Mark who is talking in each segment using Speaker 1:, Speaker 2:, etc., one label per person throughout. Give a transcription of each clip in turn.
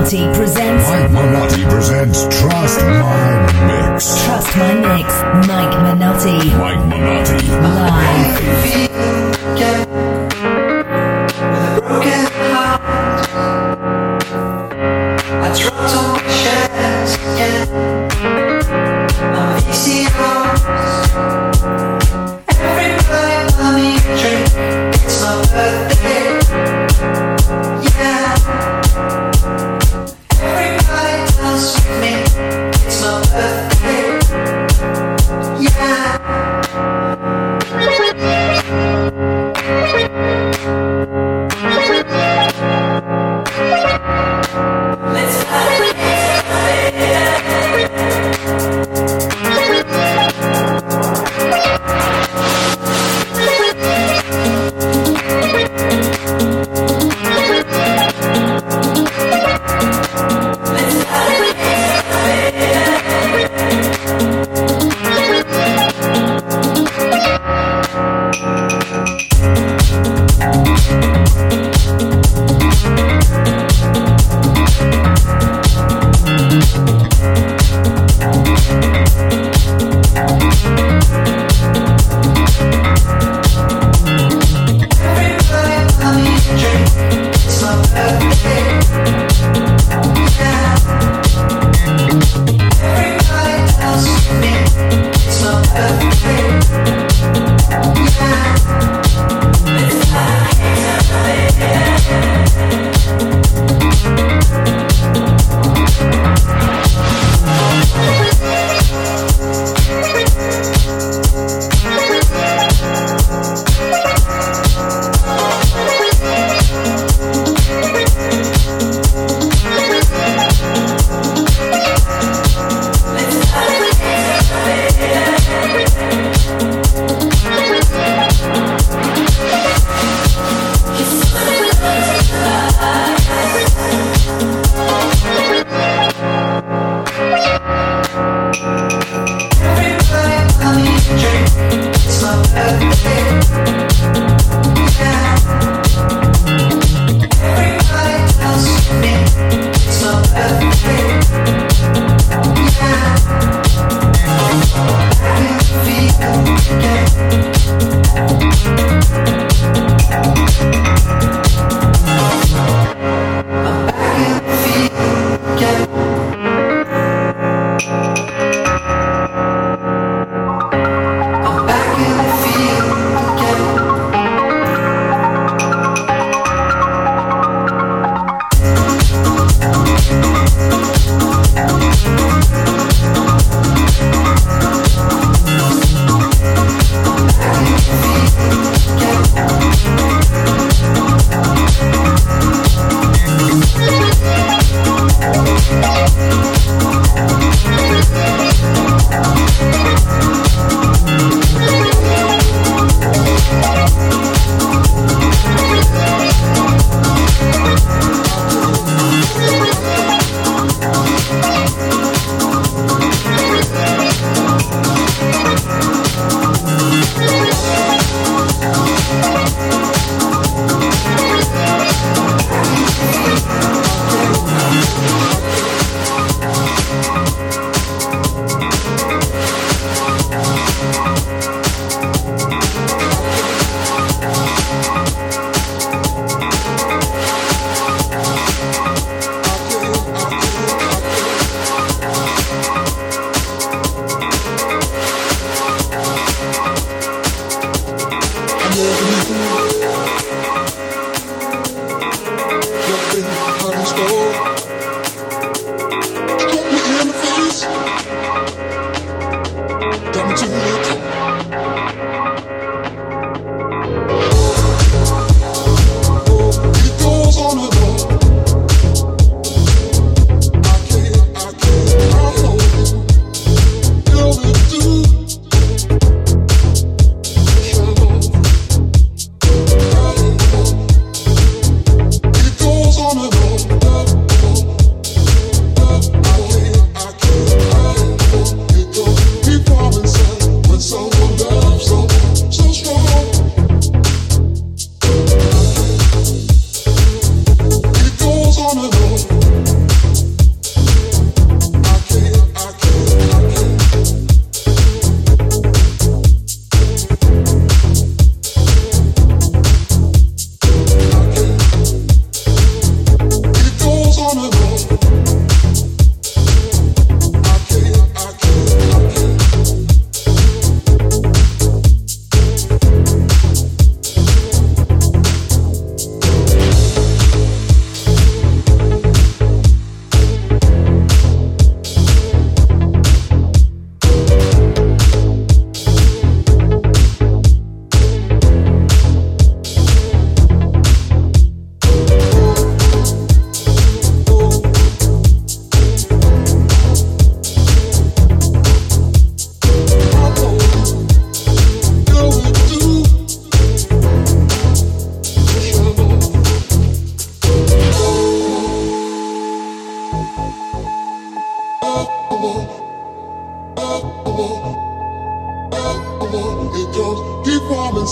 Speaker 1: Minotti presents
Speaker 2: Mike Minotti presents Trust My Mix.
Speaker 1: Trust My Mix. Mike Minotti.
Speaker 2: Mike Minotti.
Speaker 1: Live.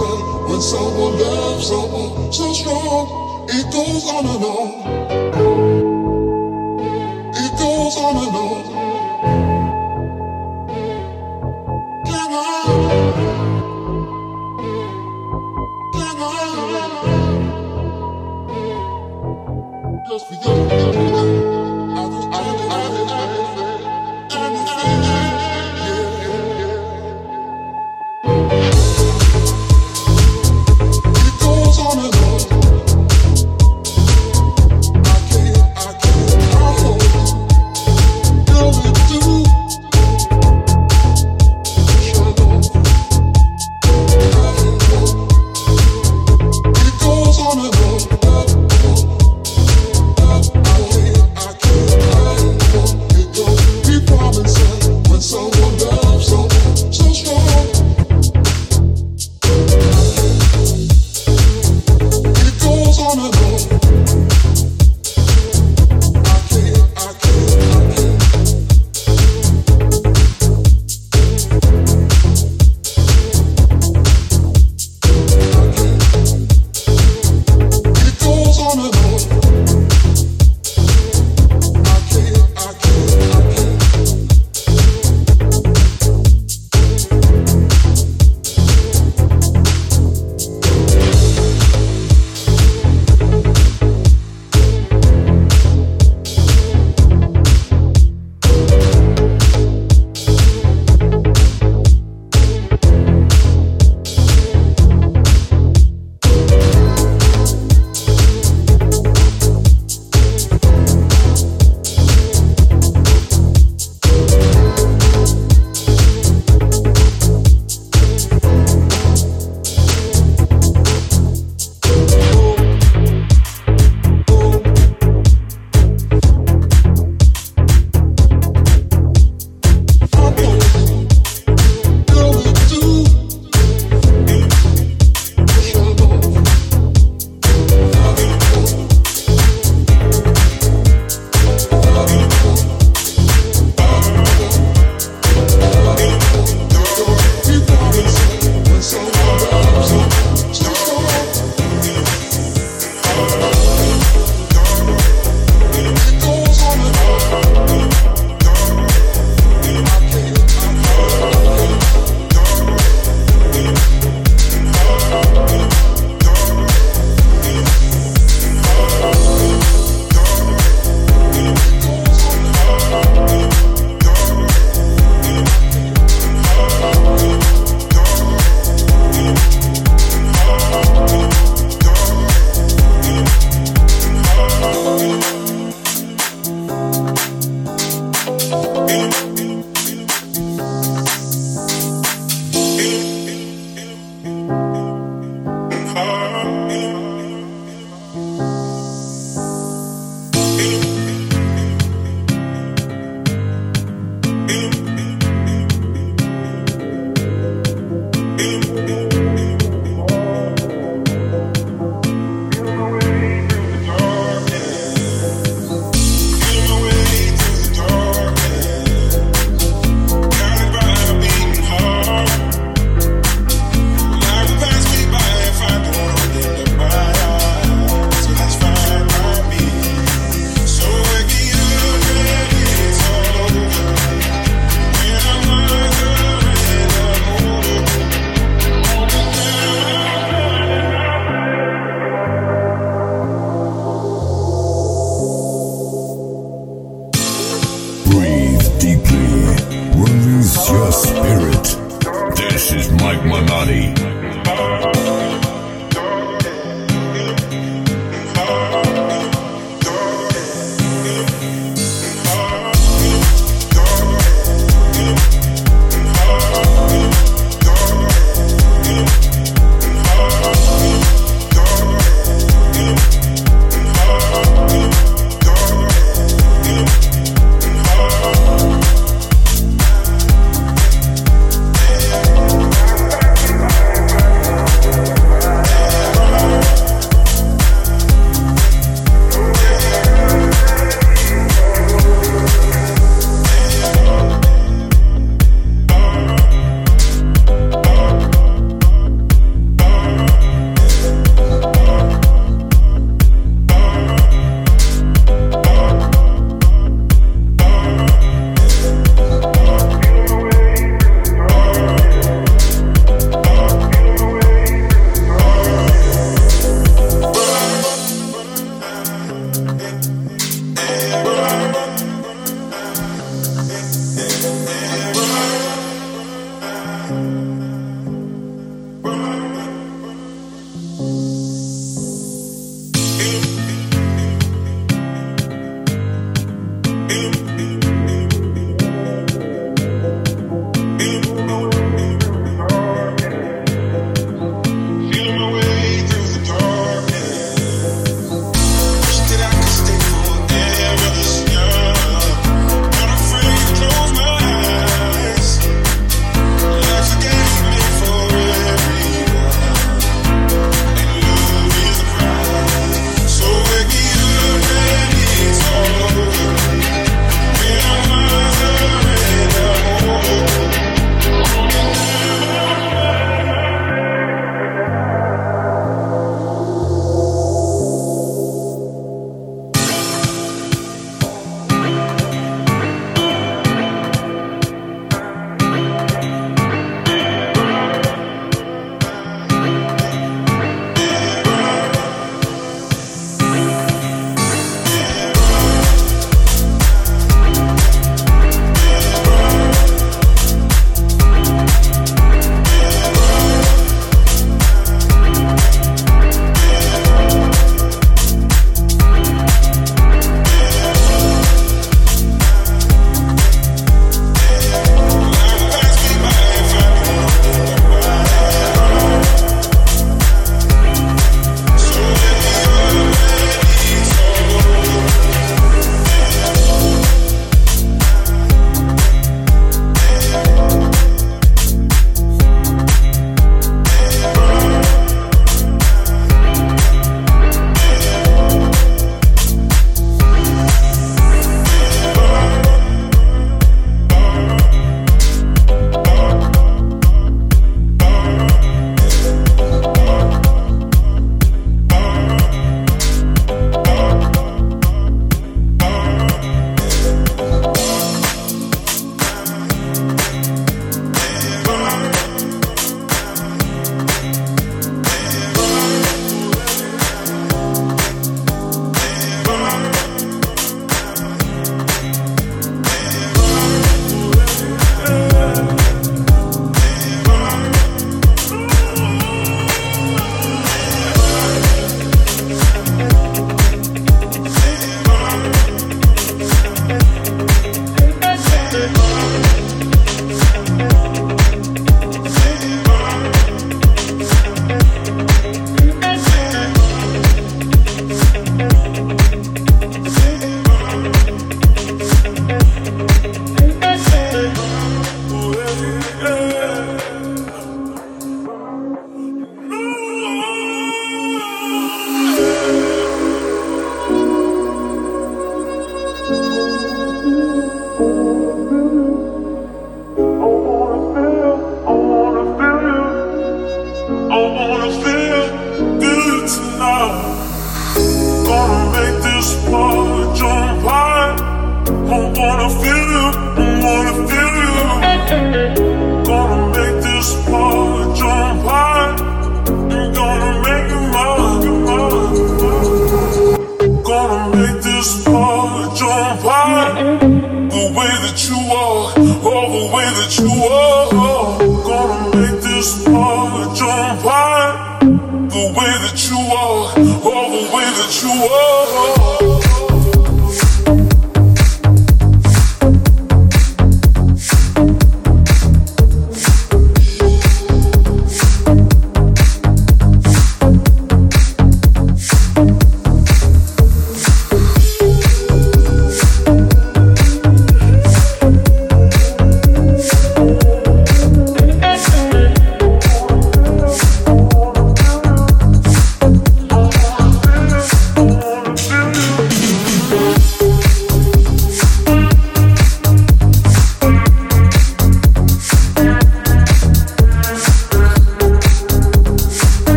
Speaker 2: say when someone loves someone so strong, it goes on and
Speaker 3: on. It goes on and on.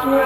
Speaker 3: Resonate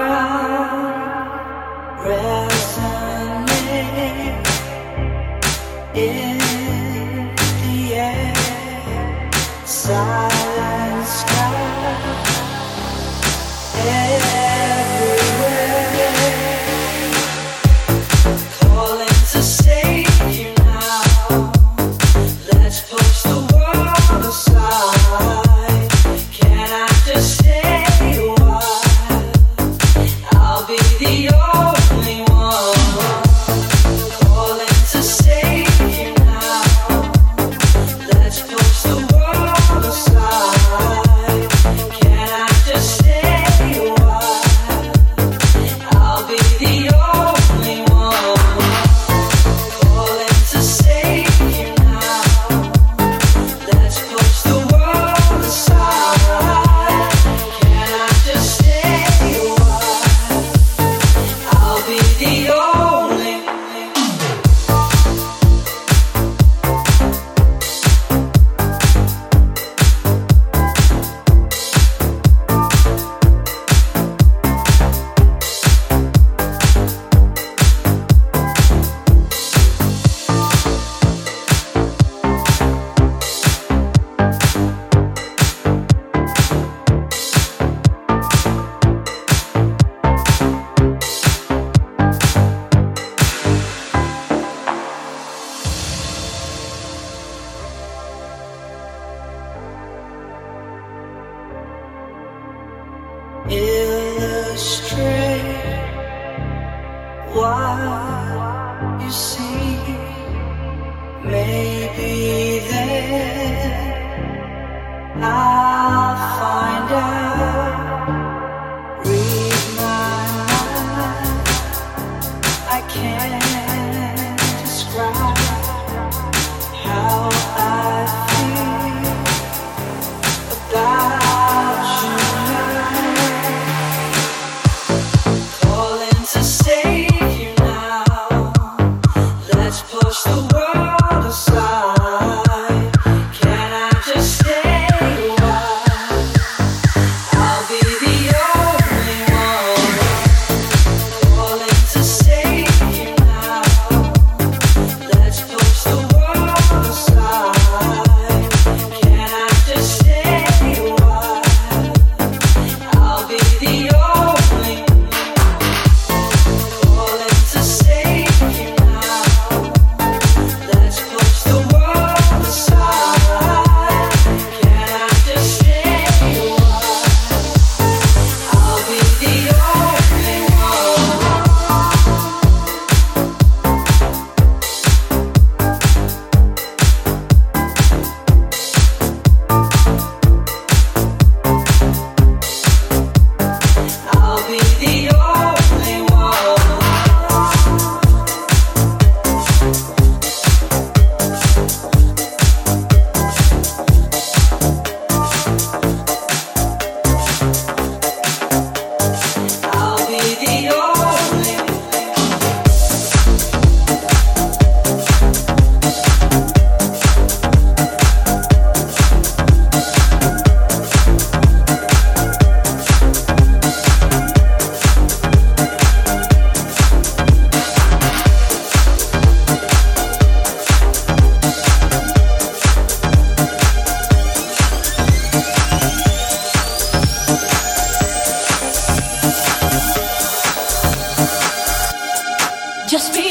Speaker 3: just be.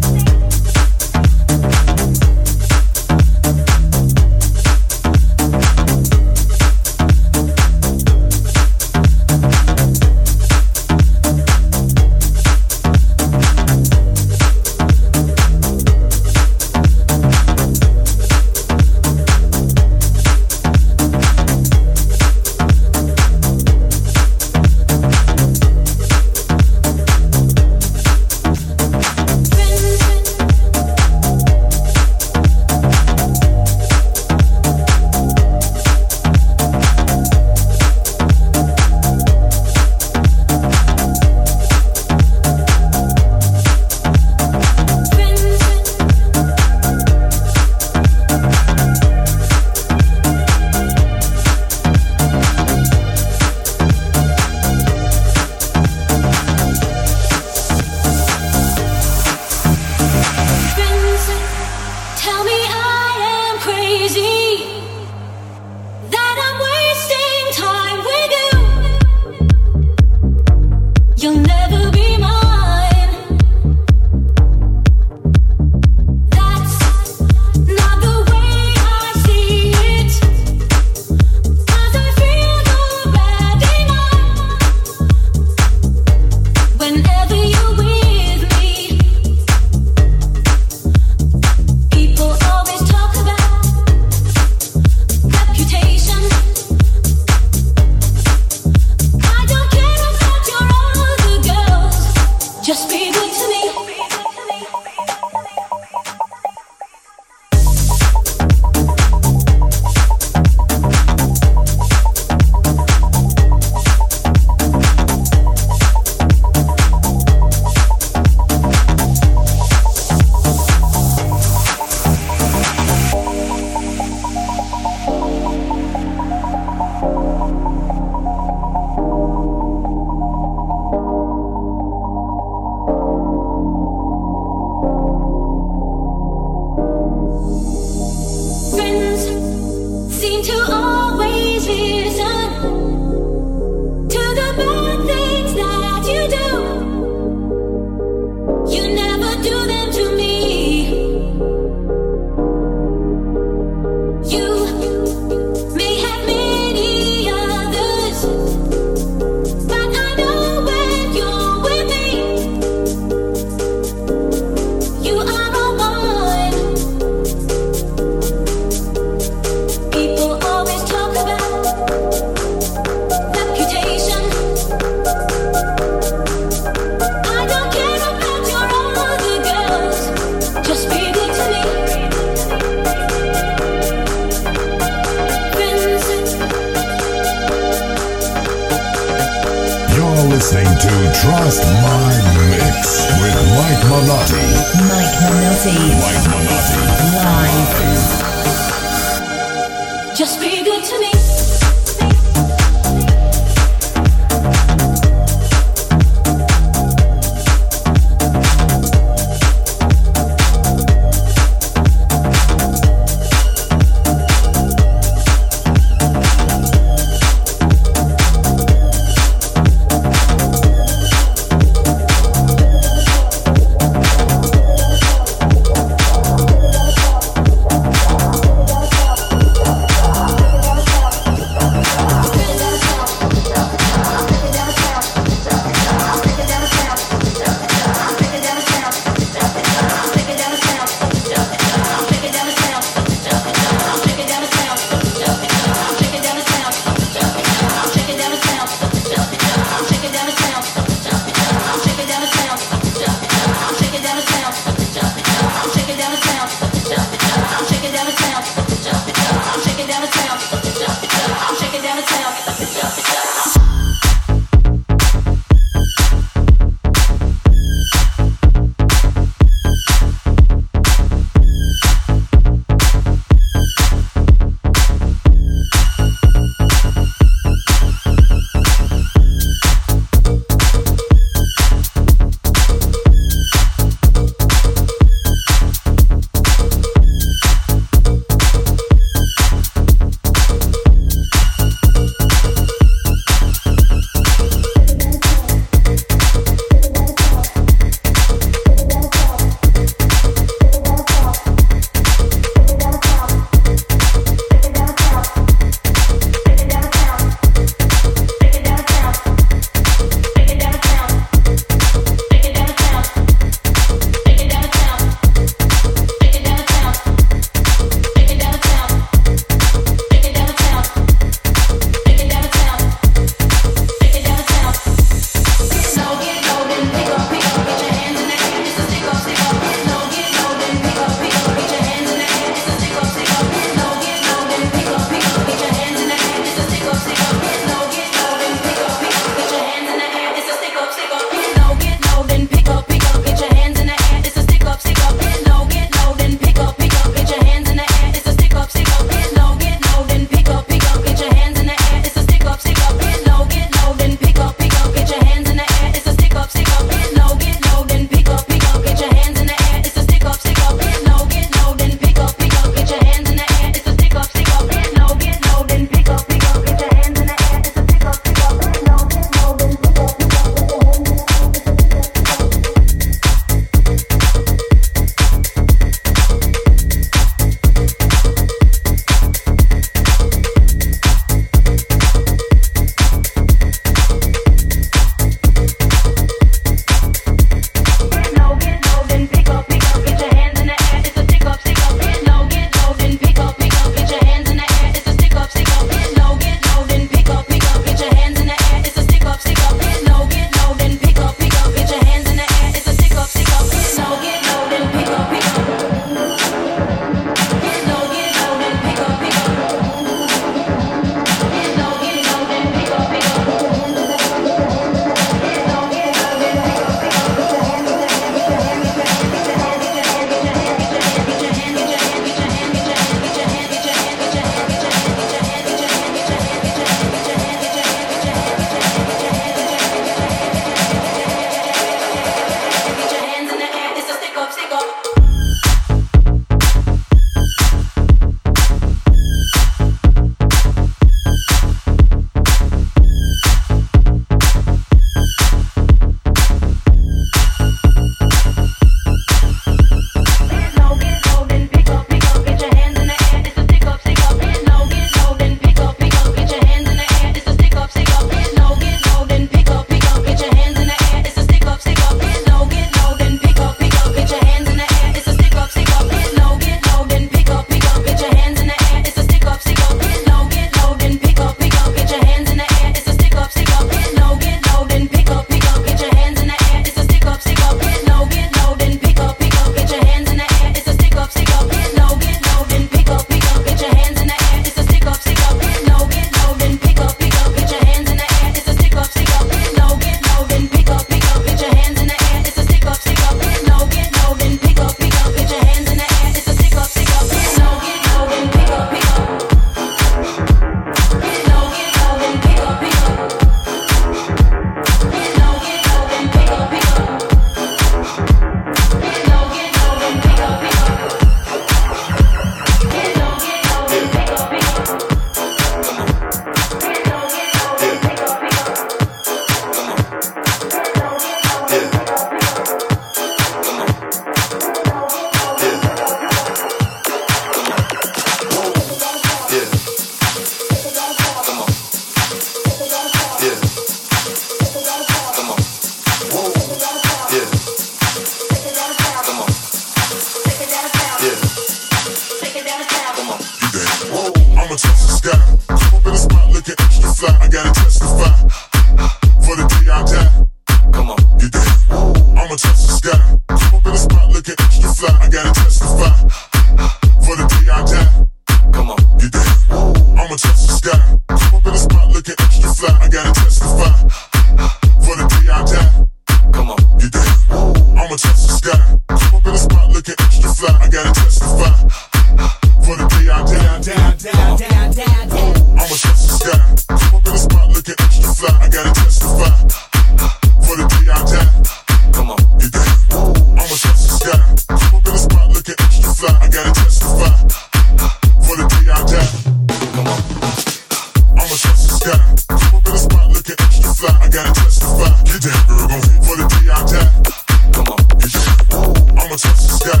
Speaker 4: Come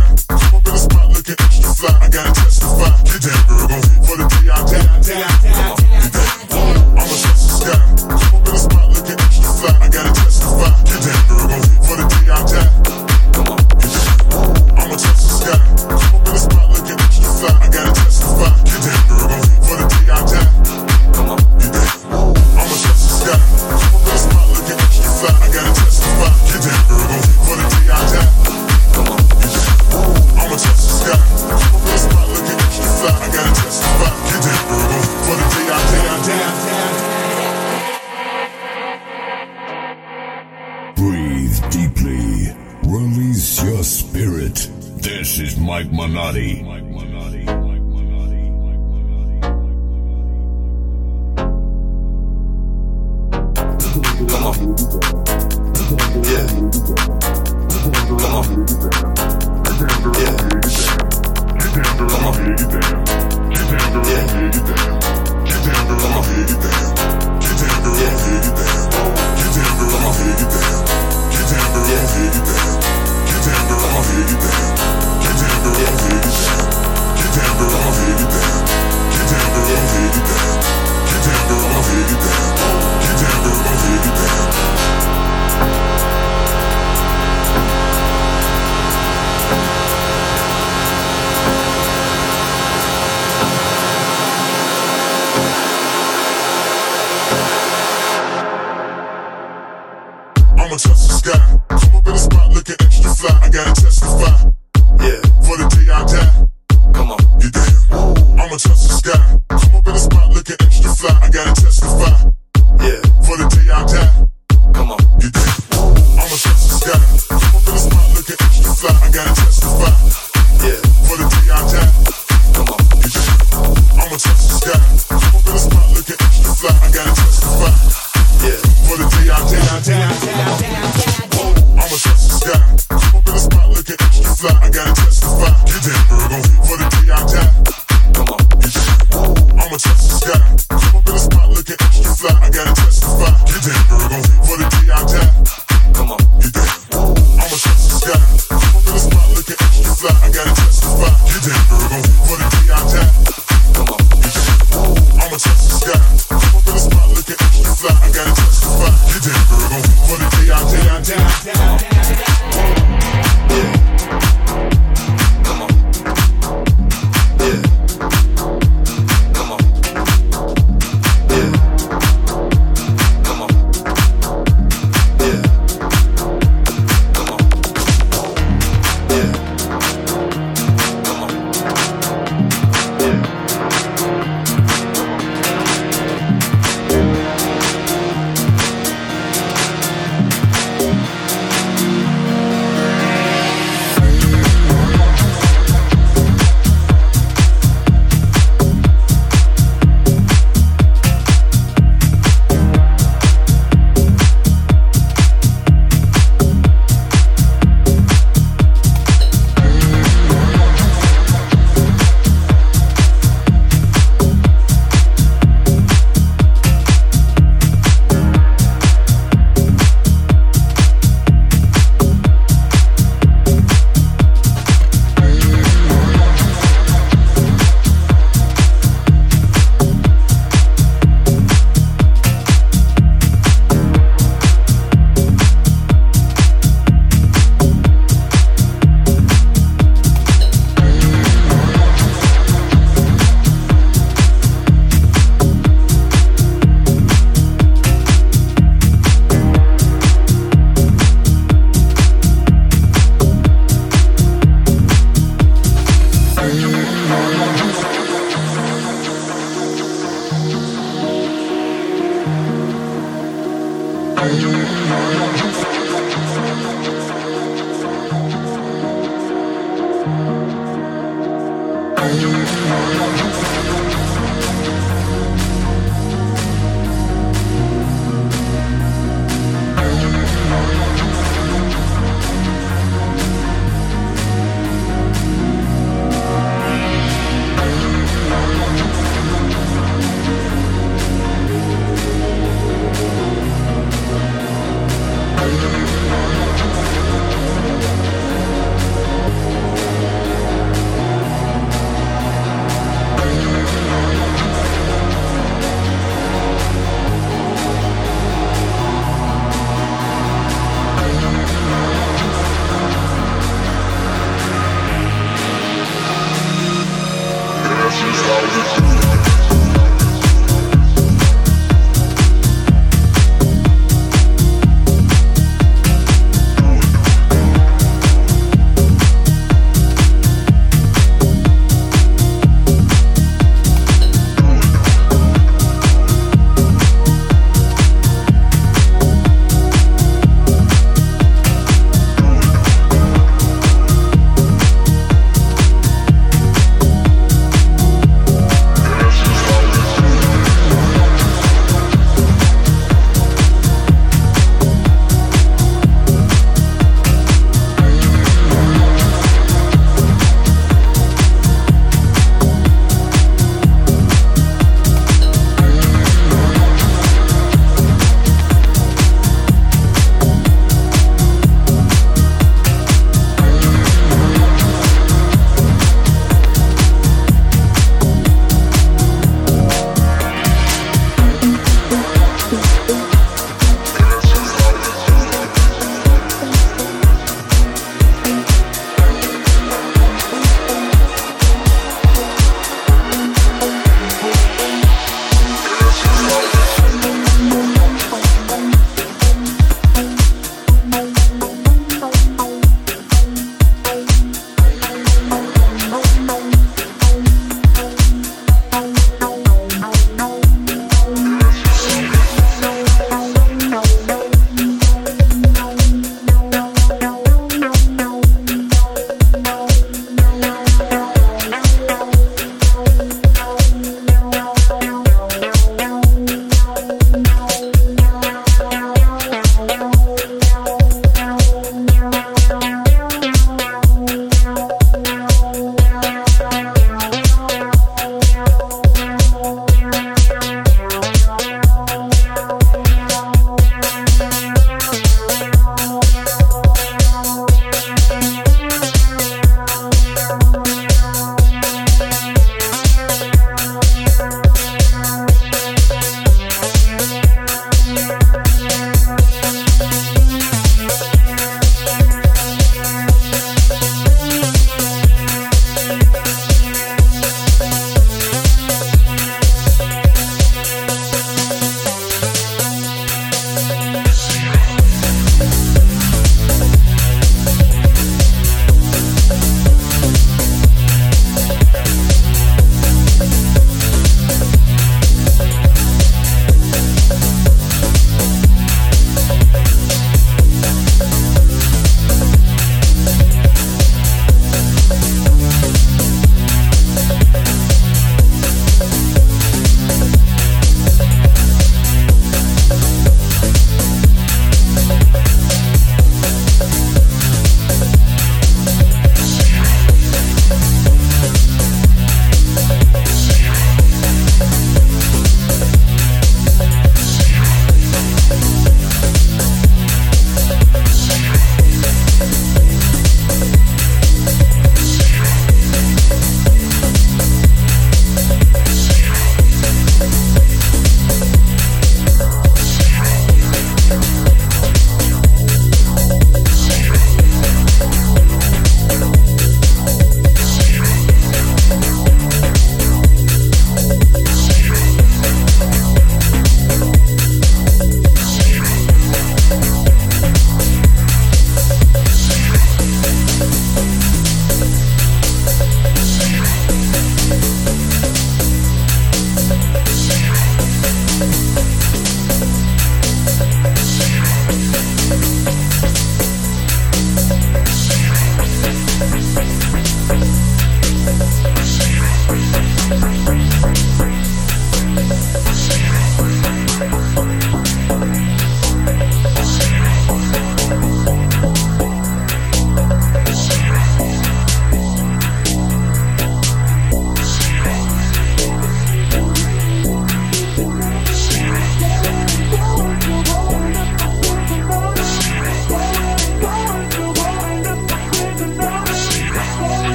Speaker 4: on.